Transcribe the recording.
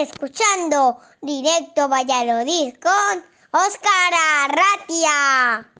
escuchando Directo Valladolid con Óscar Arratia.